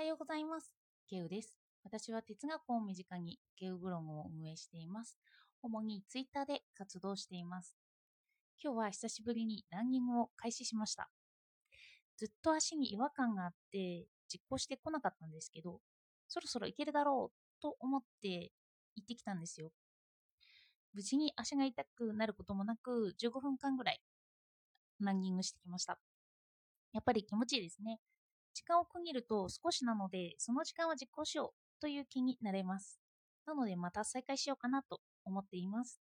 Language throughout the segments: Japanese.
はようございます。ケウです。私は哲学を身近にケウブログを運営しています。主にツイッターで活動しています。今日は久しぶりにランニングを開始しました。ずっと足に違和感があって実行してこなかったんですけど、そろそろ行けるだろうと思って行ってきたんですよ。無事に足が痛くなることもなく15分間ぐらいランニングしてきました。やっぱり気持ちいいですね。時間を区切ると少しなので、その時間は実行しようという気になれます。なのでまた再開しようかなと思っています。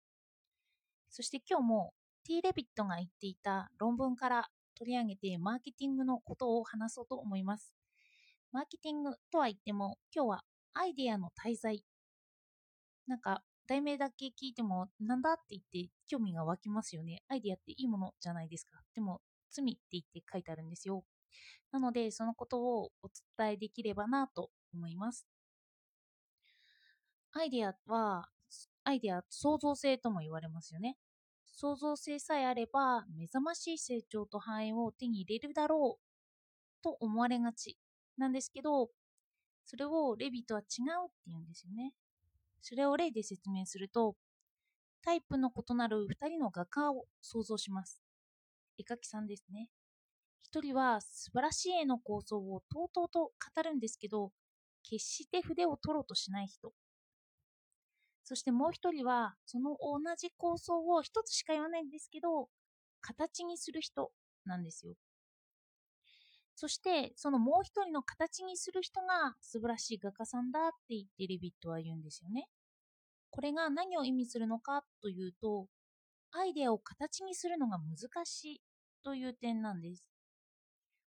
そして今日も T・ レビットが言っていた論文から取り上げてマーケティングのことを話そうと思います。マーケティングとは言っても今日はアイデアの滞在。なんか題名だけ聞いてもなんだって言って興味が湧きますよね。アイデアっていいものじゃないですか。でも罪って言って書いてあるんですよ。なので、そのことをお伝えできればなと思います。アイデアは、アイデア創造性とも言われますよね。創造性さえあれば、目覚ましい成長と繁栄を手に入れるだろうと思われがちなんですけど、それをレビとは違うって言うんですよね。それを例で説明すると、タイプの異なる2人の画家を想像します。絵描きさんですね。一人は素晴らしい絵の構想をとうとうと語るんですけど、決して筆を取ろうとしない人。そしてもう一人は、その同じ構想を一つしか言わないんですけど、形にする人なんですよ。そして、そのもう一人の形にする人が素晴らしい画家さんだって言ってレビットは言うんですよね。これが何を意味するのかというと、アイデアを形にするのが難しいという点なんです。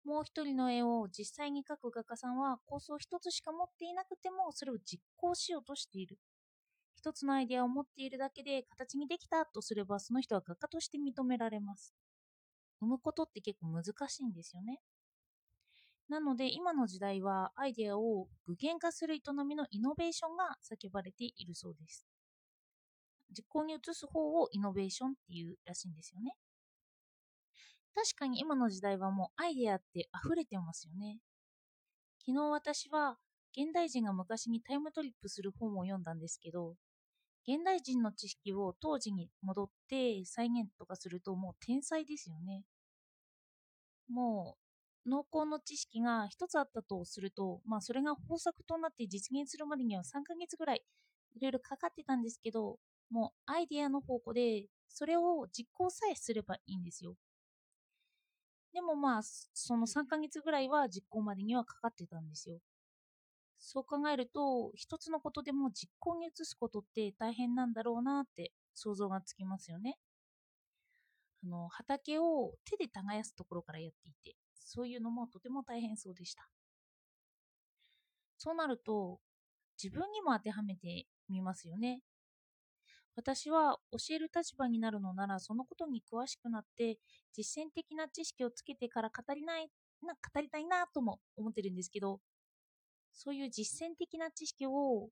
もう一人の絵を実際に描く画家さんは構想一つしか持っていなくてもそれを実行しようとしている。一つのアイデアを持っているだけで形にできたとすればその人は画家として認められます。生むことって結構難しいんですよね。なので今の時代はアイデアを具現化する営みのイノベーションが叫ばれているそうです。実行に移す方をイノベーションっていうらしいんですよね。確かに今の時代はもうアイデアって溢れてますよね。昨日私は現代人が昔にタイムトリップする本を読んだんですけど、現代人の知識を当時に戻って再現とかするともう天才ですよね。もう濃厚の知識が一つあったとすると、まあそれが方策となって実現するまでには3ヶ月ぐらいいろいろかかってたんですけど、もうアイデアの方向でそれを実行さえすればいいんですよ。でもまあ、その3ヶ月ぐらいは実行までにはかかってたんですよ。そう考えると、一つのことでも実行に移すことって大変なんだろうなって想像がつきますよね。あの、畑を手で耕すところからやっていて、そういうのもとても大変そうでした。そうなると、自分にも当てはめてみますよね。私は教える立場になるのならそのことに詳しくなって実践的な知識をつけてから語りないな語りたいなとも思ってるんですけどそういう実践的な知識を語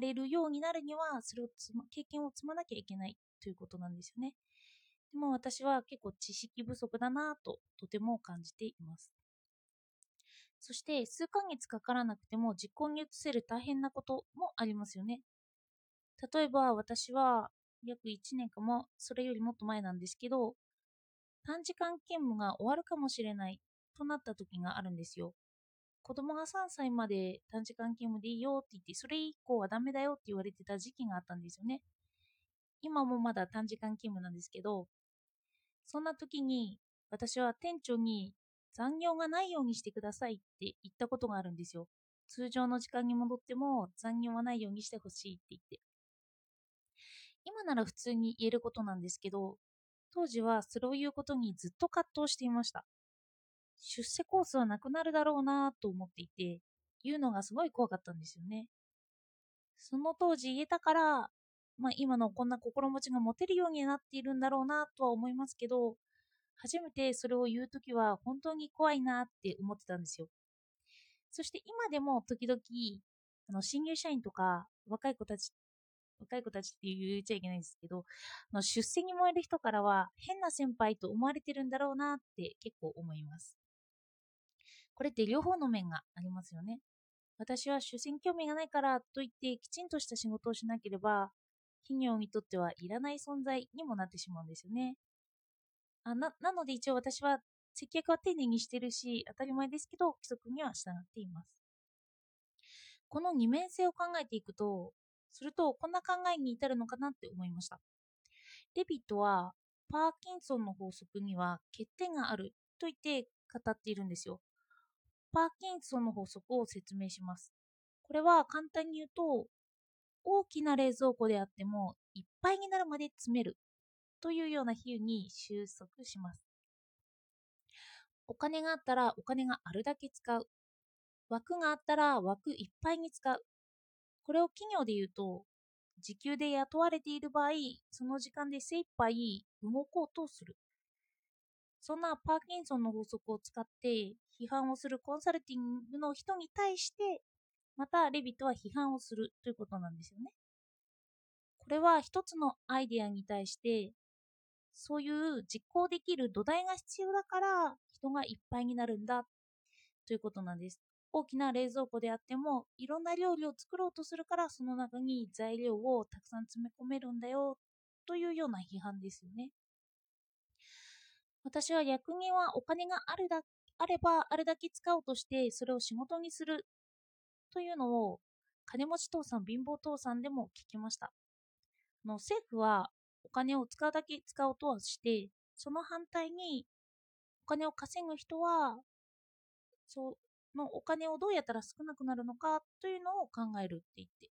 れるようになるにはそれをつ、ま、経験を積まなきゃいけないということなんですよね。でも私は結構知識不足だなととても感じています。そして数ヶ月かからなくても実行に移せる大変なこともありますよね。例えば私は約1年かもそれよりもっと前なんですけど短時間勤務が終わるかもしれないとなった時があるんですよ。子供が3歳まで短時間勤務でいいよって言ってそれ以降はダメだよって言われてた時期があったんですよね。今もまだ短時間勤務なんですけどそんな時に私は店長に残業がないようにしてくださいって言ったことがあるんですよ。通常の時間に戻っても残業はないようにしてほしいって言って。今なら普通に言えることなんですけど、当時はそれを言うことにずっと葛藤していました。出世コースはなくなるだろうなと思っていて、言うのがすごい怖かったんですよね。その当時言えたから、まあ今のこんな心持ちが持てるようになっているんだろうなとは思いますけど、初めてそれを言うときは本当に怖いなって思ってたんですよ。そして今でも時々、あの新入社員とか若い子たち若い子たちって言っちゃいけないんですけど、あの出世に燃える人からは変な先輩と思われてるんだろうなって結構思います。これって両方の面がありますよね。私は主戦興味がないからといってきちんとした仕事をしなければ企業にとってはいらない存在にもなってしまうんですよね。あななので一応私は接客は丁寧にしてるし当たり前ですけど規則には従っています。この二面性を考えていくとするとこんな考えに至るのかなって思いました。レビットはパーキンソンの法則には欠点があると言って語っているんですよ。パーキンソンの法則を説明します。これは簡単に言うと、大きな冷蔵庫であってもいっぱいになるまで詰めるというような比喩に収束します。お金があったらお金があるだけ使う。枠があったら枠いっぱいに使う。これを企業で言うと、時給で雇われている場合、その時間で精一杯動こうとする。そんなパーキンソンの法則を使って批判をするコンサルティングの人に対して、またレビットは批判をするということなんですよね。これは一つのアイデアに対して、そういう実行できる土台が必要だから人がいっぱいになるんだということなんです。大きな冷蔵庫であってもいろんな料理を作ろうとするからその中に材料をたくさん詰め込めるんだよというような批判ですよね。私は役人はお金があるだあればあれだけ使おうとしてそれを仕事にするというのを金持ち父さん貧乏父さんでも聞きましたの政府はお金を使うだけ使おうとはしてその反対にお金を稼ぐ人はそうのお金をどうやったら少なくなるのかというのを考えるって言って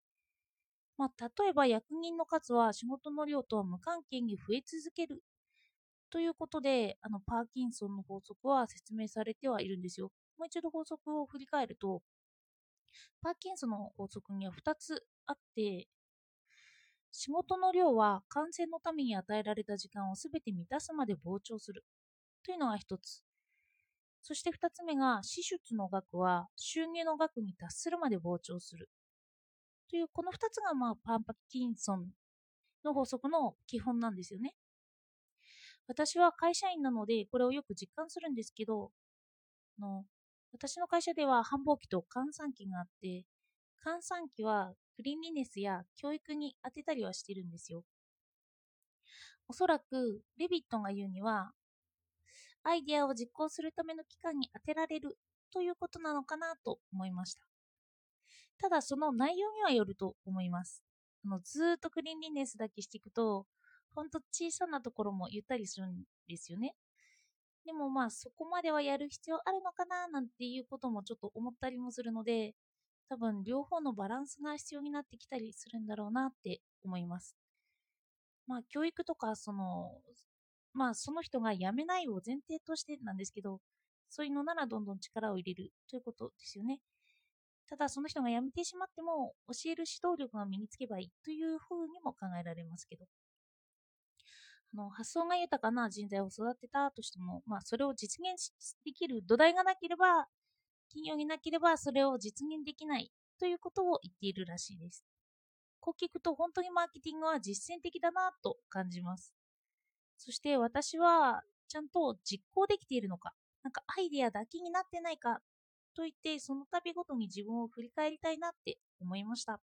まあ、例えば役人の数は仕事の量とは無関係に増え続けるということで、あの、パーキンソンの法則は説明されてはいるんですよ。もう一度法則を振り返ると、パーキンソンの法則には2つあって、仕事の量は感染のために与えられた時間をすべて満たすまで膨張するというのが1つ。そして2つ目が、支出の額は収入の額に達するまで膨張する。という、この2つが、まあ、パーキンソンの法則の基本なんですよね。私は会社員なのでこれをよく実感するんですけどの私の会社では繁忙期と閑散期があって閑散期はクリーンリネスや教育に当てたりはしてるんですよおそらくレビットが言うにはアイデアを実行するための期間に当てられるということなのかなと思いましたただその内容にはよると思いますあのずっとクリーンリネスだけしていくとほんと小さなところも言ったりするんですよね。でもまあそこまではやる必要あるのかななんていうこともちょっと思ったりもするので多分両方のバランスが必要になってきたりするんだろうなって思います。まあ教育とかそのまあその人が辞めないを前提としてなんですけどそういうのならどんどん力を入れるということですよね。ただその人が辞めてしまっても教える指導力が身につけばいいというふうにも考えられますけど。あの発想が豊かな人材を育てたとしても、まあ、それを実現できる土台がなければ、企業になければそれを実現できないということを言っているらしいです。こう聞くと本当にマーケティングは実践的だなと感じます。そして私はちゃんと実行できているのか、なんかアイデアだけになってないかと言ってその度ごとに自分を振り返りたいなって思いました。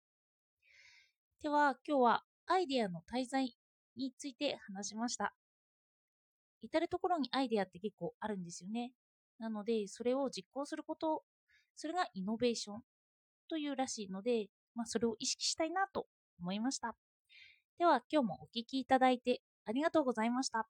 では今日はアイデアの滞在について話しました。至るところにアイデアって結構あるんですよね。なので、それを実行すること、それがイノベーションというらしいので、まあ、それを意識したいなと思いました。では、今日もお聴きいただいてありがとうございました。